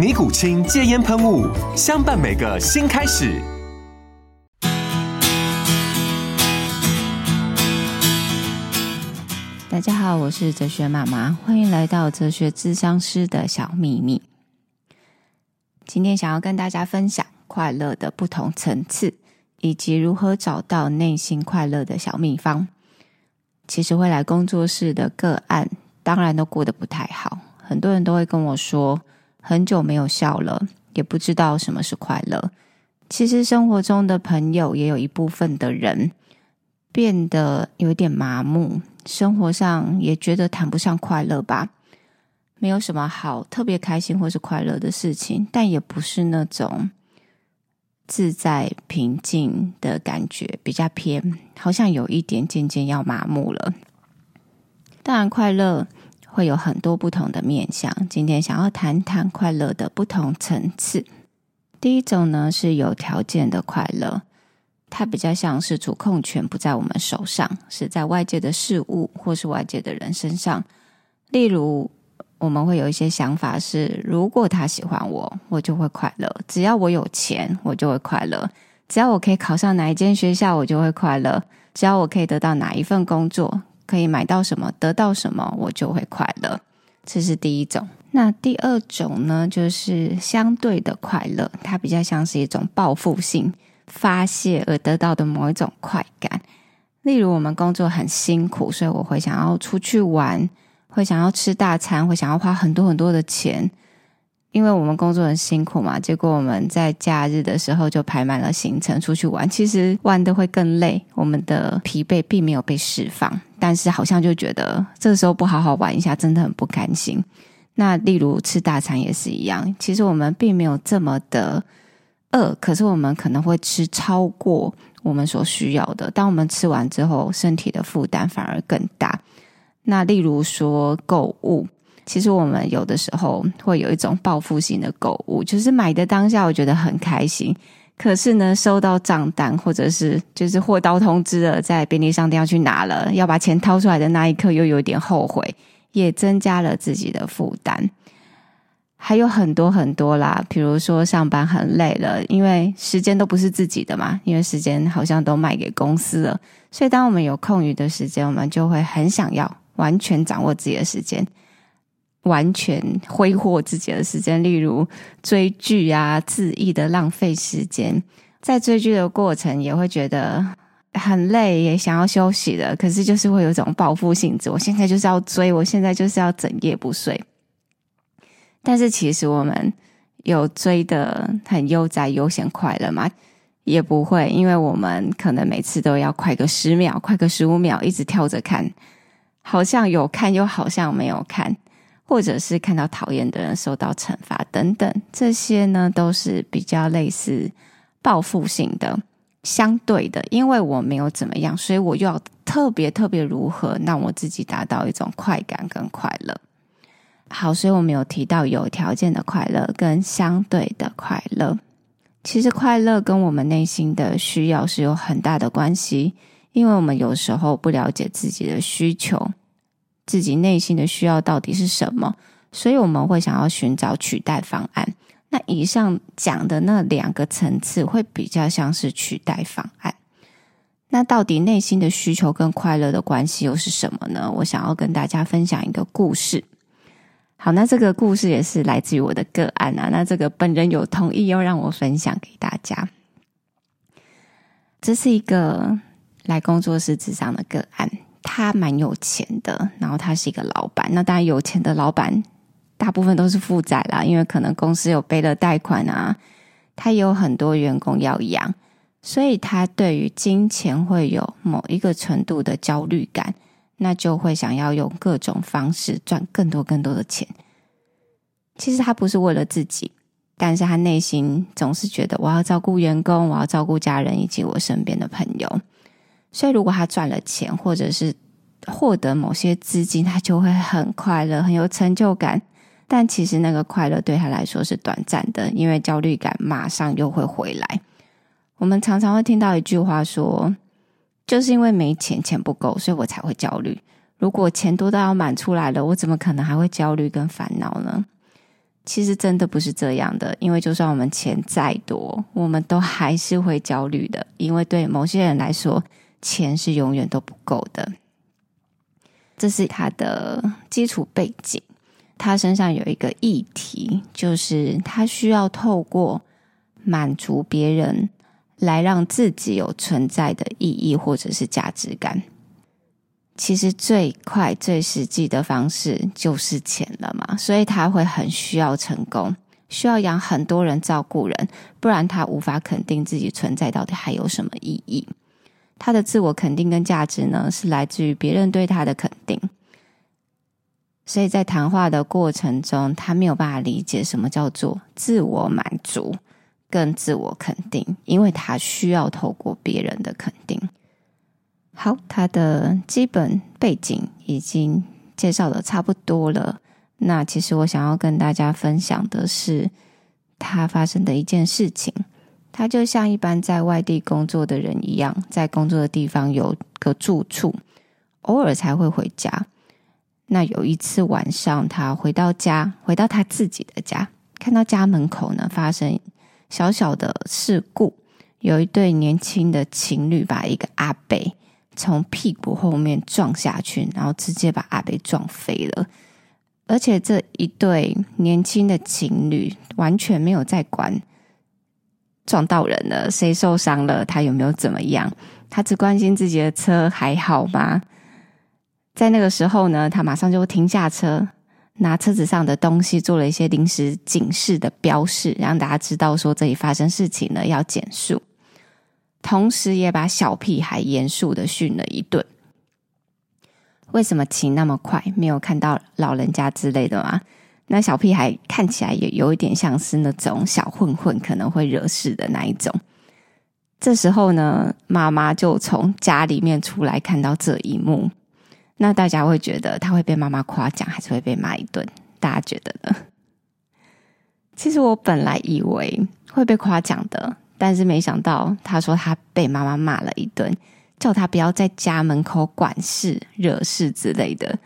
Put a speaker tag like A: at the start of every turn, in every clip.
A: 尼古清戒烟喷雾，相伴每个新开始。
B: 大家好，我是哲学妈妈，欢迎来到哲学智商师的小秘密。今天想要跟大家分享快乐的不同层次，以及如何找到内心快乐的小秘方。其实会来工作室的个案，当然都过得不太好，很多人都会跟我说。很久没有笑了，也不知道什么是快乐。其实生活中的朋友也有一部分的人变得有点麻木，生活上也觉得谈不上快乐吧。没有什么好特别开心或是快乐的事情，但也不是那种自在平静的感觉，比较偏，好像有一点渐渐要麻木了。当然，快乐。会有很多不同的面向。今天想要谈谈快乐的不同层次。第一种呢，是有条件的快乐，它比较像是主控权不在我们手上，是在外界的事物或是外界的人身上。例如，我们会有一些想法是：如果他喜欢我，我就会快乐；只要我有钱，我就会快乐；只要我可以考上哪一间学校，我就会快乐；只要我可以得到哪一份工作。可以买到什么，得到什么，我就会快乐。这是第一种。那第二种呢，就是相对的快乐，它比较像是一种报复性发泄而得到的某一种快感。例如，我们工作很辛苦，所以我会想要出去玩，会想要吃大餐，会想要花很多很多的钱。因为我们工作很辛苦嘛，结果我们在假日的时候就排满了行程出去玩。其实玩的会更累，我们的疲惫并没有被释放，但是好像就觉得这个时候不好好玩一下，真的很不甘心。那例如吃大餐也是一样，其实我们并没有这么的饿，可是我们可能会吃超过我们所需要的。当我们吃完之后，身体的负担反而更大。那例如说购物。其实我们有的时候会有一种报复性的购物，就是买的当下我觉得很开心，可是呢，收到账单或者是就是货到通知了，在便利商店要去拿了，要把钱掏出来的那一刻又有点后悔，也增加了自己的负担。还有很多很多啦，比如说上班很累了，因为时间都不是自己的嘛，因为时间好像都卖给公司了，所以当我们有空余的时间，我们就会很想要完全掌握自己的时间。完全挥霍自己的时间，例如追剧啊，恣意的浪费时间。在追剧的过程，也会觉得很累，也想要休息的。可是，就是会有一种报复性质，我现在就是要追，我现在就是要整夜不睡。但是，其实我们有追的很悠哉、悠闲、快乐吗？也不会，因为我们可能每次都要快个十秒，快个十五秒，一直跳着看，好像有看，又好像没有看。或者是看到讨厌的人受到惩罚等等，这些呢都是比较类似报复性的、相对的。因为我没有怎么样，所以我又要特别特别如何让我自己达到一种快感跟快乐。好，所以我们有提到有条件的快乐跟相对的快乐。其实快乐跟我们内心的需要是有很大的关系，因为我们有时候不了解自己的需求。自己内心的需要到底是什么？所以我们会想要寻找取代方案。那以上讲的那两个层次会比较像是取代方案。那到底内心的需求跟快乐的关系又是什么呢？我想要跟大家分享一个故事。好，那这个故事也是来自于我的个案啊。那这个本人有同意要让我分享给大家。这是一个来工作室咨商的个案，他蛮有钱的，然后他是一个老板。那当然，有钱的老板大部分都是负债啦，因为可能公司有背了贷款啊，他也有很多员工要养，所以他对于金钱会有某一个程度的焦虑感，那就会想要用各种方式赚更多更多的钱。其实他不是为了自己。但是他内心总是觉得我要照顾员工，我要照顾家人以及我身边的朋友。所以，如果他赚了钱，或者是获得某些资金，他就会很快乐，很有成就感。但其实那个快乐对他来说是短暂的，因为焦虑感马上又会回来。我们常常会听到一句话说：“就是因为没钱，钱不够，所以我才会焦虑。如果钱多到要满出来了，我怎么可能还会焦虑跟烦恼呢？”其实真的不是这样的，因为就算我们钱再多，我们都还是会焦虑的，因为对某些人来说，钱是永远都不够的。这是他的基础背景，他身上有一个议题，就是他需要透过满足别人，来让自己有存在的意义或者是价值感。其实最快最实际的方式就是钱了嘛，所以他会很需要成功，需要养很多人照顾人，不然他无法肯定自己存在到底还有什么意义。他的自我肯定跟价值呢，是来自于别人对他的肯定，所以在谈话的过程中，他没有办法理解什么叫做自我满足跟自我肯定，因为他需要透过别人的肯定。好，他的基本背景已经介绍的差不多了。那其实我想要跟大家分享的是，他发生的一件事情。他就像一般在外地工作的人一样，在工作的地方有个住处，偶尔才会回家。那有一次晚上，他回到家，回到他自己的家，看到家门口呢发生小小的事故，有一对年轻的情侣把一个阿伯。从屁股后面撞下去，然后直接把阿伯撞飞了。而且这一对年轻的情侣完全没有在管撞到人了，谁受伤了，他有没有怎么样，他只关心自己的车还好吗？在那个时候呢，他马上就停下车，拿车子上的东西做了一些临时警示的标示，让大家知道说这里发生事情了，要减速。同时也把小屁孩严肃的训了一顿。为什么骑那么快？没有看到老人家之类的吗？那小屁孩看起来也有一点像是那种小混混，可能会惹事的那一种。这时候呢，妈妈就从家里面出来，看到这一幕。那大家会觉得他会被妈妈夸奖，还是会被骂一顿？大家觉得呢？其实我本来以为会被夸奖的。但是没想到，他说他被妈妈骂了一顿，叫他不要在家门口管事、惹事之类的。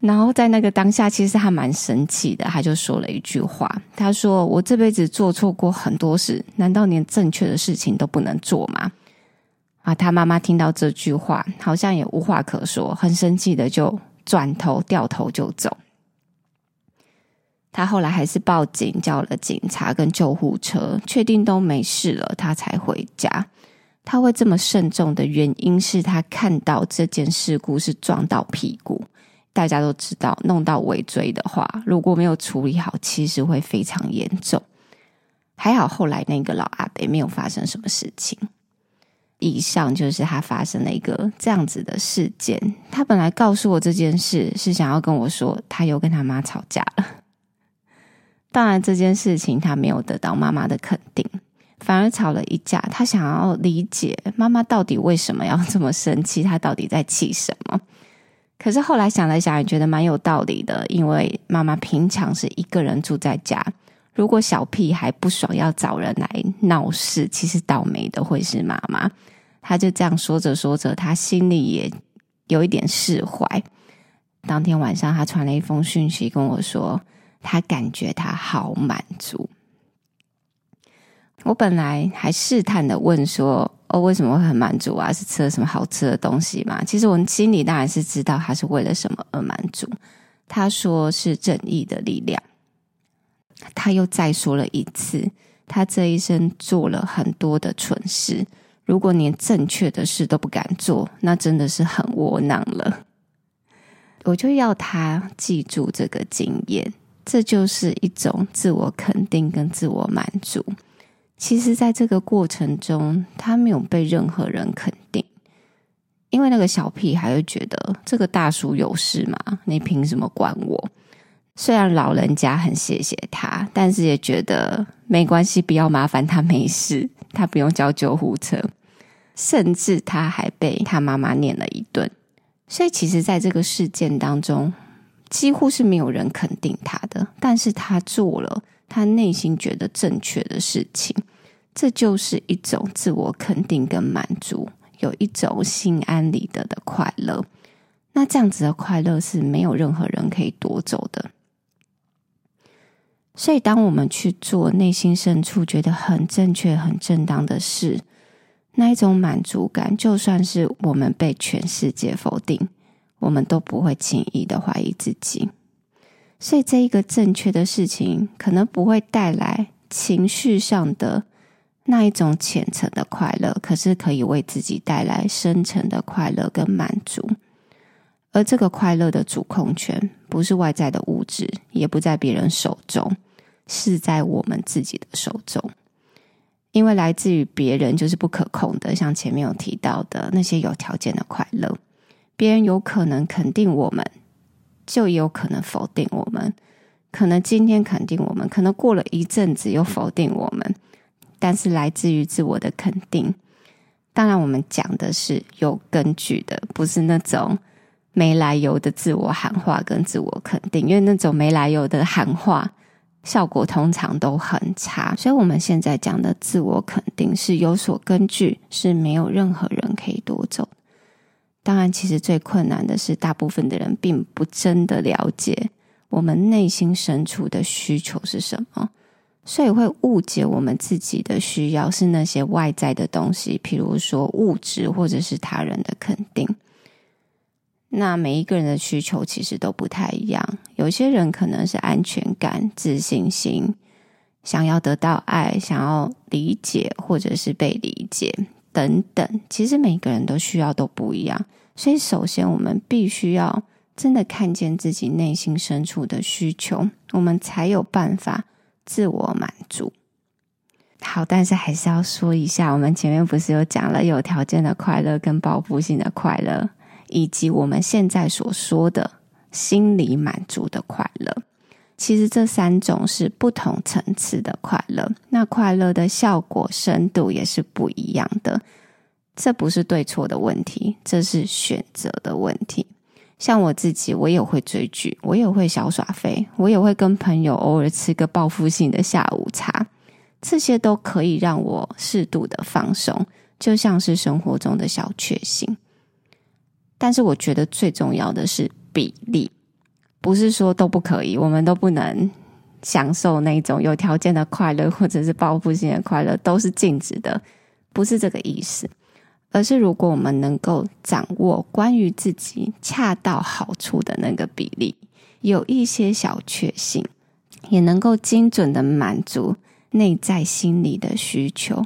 B: 然后在那个当下，其实他蛮生气的，他就说了一句话：“他说我这辈子做错过很多事，难道连正确的事情都不能做吗？”啊，他妈妈听到这句话，好像也无话可说，很生气的就转头掉头就走。他后来还是报警，叫了警察跟救护车，确定都没事了，他才回家。他会这么慎重的原因是他看到这件事故是撞到屁股。大家都知道，弄到尾椎的话，如果没有处理好，其实会非常严重。还好后来那个老阿伯没有发生什么事情。以上就是他发生了一个这样子的事件。他本来告诉我这件事，是想要跟我说他又跟他妈吵架了。当然，这件事情他没有得到妈妈的肯定，反而吵了一架。他想要理解妈妈到底为什么要这么生气，他到底在气什么？可是后来想了想，也觉得蛮有道理的，因为妈妈平常是一个人住在家，如果小屁孩不爽要找人来闹事，其实倒霉的会是妈妈。他就这样说着说着，他心里也有一点释怀。当天晚上，他传了一封讯息跟我说。他感觉他好满足。我本来还试探的问说：“哦，为什么会很满足啊？是吃了什么好吃的东西吗？”其实我心里当然是知道他是为了什么而满足。他说是正义的力量。他又再说了一次，他这一生做了很多的蠢事。如果连正确的事都不敢做，那真的是很窝囊了。我就要他记住这个经验，这就是一种自我肯定跟自我满足。其实，在这个过程中，他没有被任何人肯定，因为那个小屁孩会觉得这个大叔有事吗？你凭什么管我？虽然老人家很谢谢他，但是也觉得没关系，不要麻烦他，没事，他不用叫救护车，甚至他还被他妈妈念了一顿。所以，其实，在这个事件当中，几乎是没有人肯定他的。但是他做了他内心觉得正确的事情，这就是一种自我肯定跟满足，有一种心安理得的快乐。那这样子的快乐是没有任何人可以夺走的。所以，当我们去做内心深处觉得很正确、很正当的事，那一种满足感，就算是我们被全世界否定，我们都不会轻易的怀疑自己。所以，这一个正确的事情，可能不会带来情绪上的那一种浅层的快乐，可是可以为自己带来深层的快乐跟满足。而这个快乐的主控权，不是外在的物质，也不在别人手中，是在我们自己的手中。因为来自于别人就是不可控的，像前面有提到的那些有条件的快乐，别人有可能肯定我们，就有可能否定我们。可能今天肯定我们，可能过了一阵子又否定我们。但是来自于自我的肯定，当然我们讲的是有根据的，不是那种没来由的自我喊话跟自我肯定，因为那种没来由的喊话。效果通常都很差，所以我们现在讲的自我肯定是有所根据，是没有任何人可以夺走。当然，其实最困难的是，大部分的人并不真的了解我们内心深处的需求是什么，所以会误解我们自己的需要是那些外在的东西，譬如说物质或者是他人的肯定。那每一个人的需求其实都不太一样，有些人可能是安全感、自信心，想要得到爱，想要理解或者是被理解等等。其实每个人都需要都不一样，所以首先我们必须要真的看见自己内心深处的需求，我们才有办法自我满足。好，但是还是要说一下，我们前面不是有讲了有条件的快乐跟报复性的快乐。以及我们现在所说的心理满足的快乐，其实这三种是不同层次的快乐，那快乐的效果深度也是不一样的。这不是对错的问题，这是选择的问题。像我自己，我也会追剧，我也会小耍废，我也会跟朋友偶尔吃个报复性的下午茶，这些都可以让我适度的放松，就像是生活中的小确幸。但是我觉得最重要的是比例，不是说都不可以，我们都不能享受那种有条件的快乐，或者是报复性的快乐，都是禁止的，不是这个意思。而是如果我们能够掌握关于自己恰到好处的那个比例，有一些小确幸，也能够精准的满足内在心理的需求。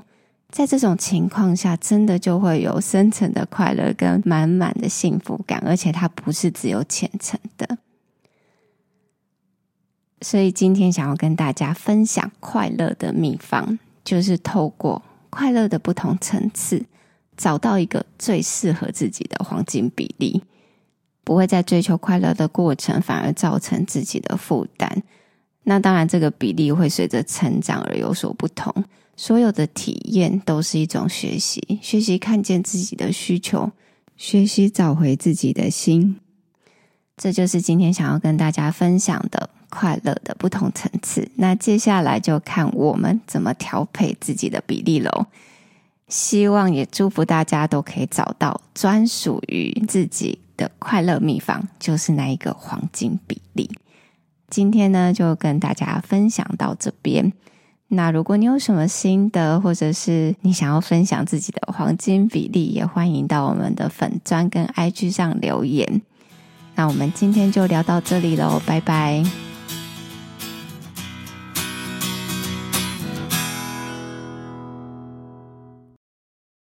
B: 在这种情况下，真的就会有深层的快乐跟满满的幸福感，而且它不是只有浅层的。所以今天想要跟大家分享快乐的秘方，就是透过快乐的不同层次，找到一个最适合自己的黄金比例，不会在追求快乐的过程反而造成自己的负担。那当然，这个比例会随着成长而有所不同。所有的体验都是一种学习，学习看见自己的需求，学习找回自己的心。这就是今天想要跟大家分享的快乐的不同层次。那接下来就看我们怎么调配自己的比例喽。希望也祝福大家都可以找到专属于自己的快乐秘方，就是那一个黄金比例。今天呢，就跟大家分享到这边。那如果你有什么心得，或者是你想要分享自己的黄金比例，也欢迎到我们的粉专跟 IG 上留言。那我们今天就聊到这里喽，拜拜。